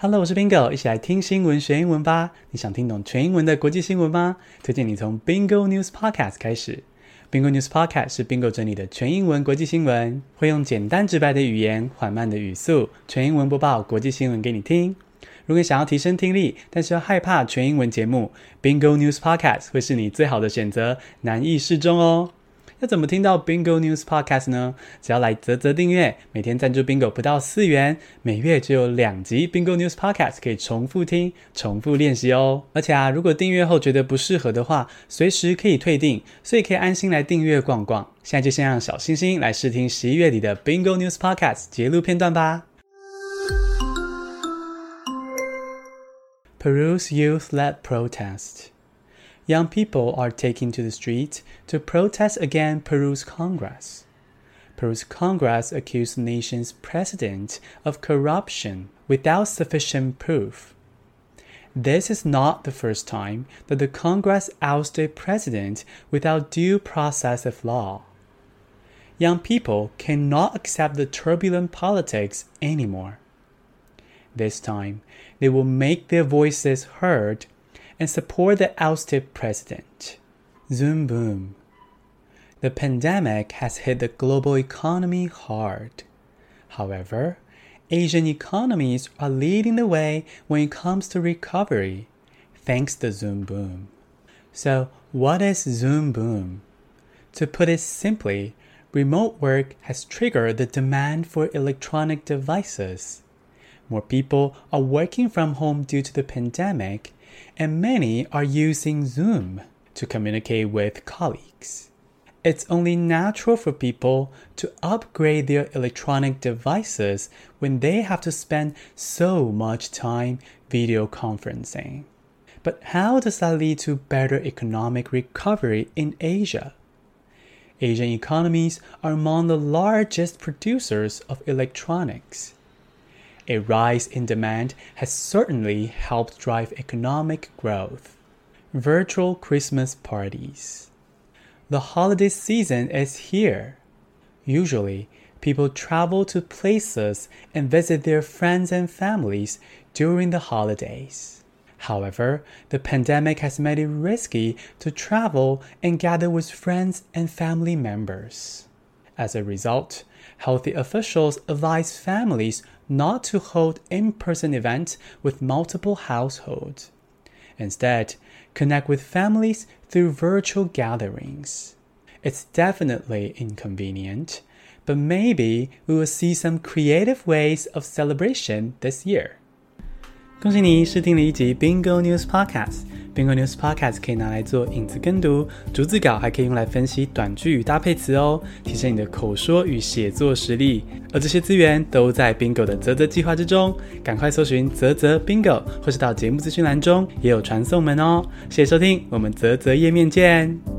Hello，我是 Bingo，一起来听新闻学英文吧。你想听懂全英文的国际新闻吗？推荐你从 Bingo News Podcast 开始。Bingo News Podcast 是 Bingo 整理的全英文国际新闻，会用简单直白的语言、缓慢的语速，全英文播报国际新闻给你听。如果你想要提升听力，但是又害怕全英文节目，Bingo News Podcast 会是你最好的选择，难易适中哦。要怎么听到 Bingo News Podcast 呢？只要来泽泽订阅，每天赞助 Bingo 不到四元，每月就有两集 Bingo News Podcast 可以重复听、重复练习哦。而且啊，如果订阅后觉得不适合的话，随时可以退订，所以可以安心来订阅逛逛。现在就先让小星星来试听十一月底的 Bingo News Podcast 节录片段吧。Peru's youth-led protest. Young people are taking to the streets to protest against Peru's Congress. Peru's Congress accused the nation's president of corruption without sufficient proof. This is not the first time that the Congress ousted president without due process of law. Young people cannot accept the turbulent politics anymore. This time, they will make their voices heard and support the ousted president. Zoom boom. The pandemic has hit the global economy hard. However, Asian economies are leading the way when it comes to recovery, thanks to Zoom Boom. So, what is Zoom Boom? To put it simply, remote work has triggered the demand for electronic devices. More people are working from home due to the pandemic, and many are using Zoom to communicate with colleagues. It's only natural for people to upgrade their electronic devices when they have to spend so much time video conferencing. But how does that lead to better economic recovery in Asia? Asian economies are among the largest producers of electronics a rise in demand has certainly helped drive economic growth. Virtual Christmas parties. The holiday season is here. Usually, people travel to places and visit their friends and families during the holidays. However, the pandemic has made it risky to travel and gather with friends and family members. As a result, healthy officials advise families not to hold in person events with multiple households. Instead, connect with families through virtual gatherings. It's definitely inconvenient, but maybe we will see some creative ways of celebration this year. 恭喜你试听了一集 Bingo News Podcast。Bingo News Podcast 可以拿来做影子跟读，逐字稿还可以用来分析短句与搭配词哦，提升你的口说与写作实力。而这些资源都在 Bingo 的泽泽计划之中，赶快搜寻泽泽 Bingo，或是到节目资讯栏中也有传送门哦。谢谢收听，我们泽泽页面见。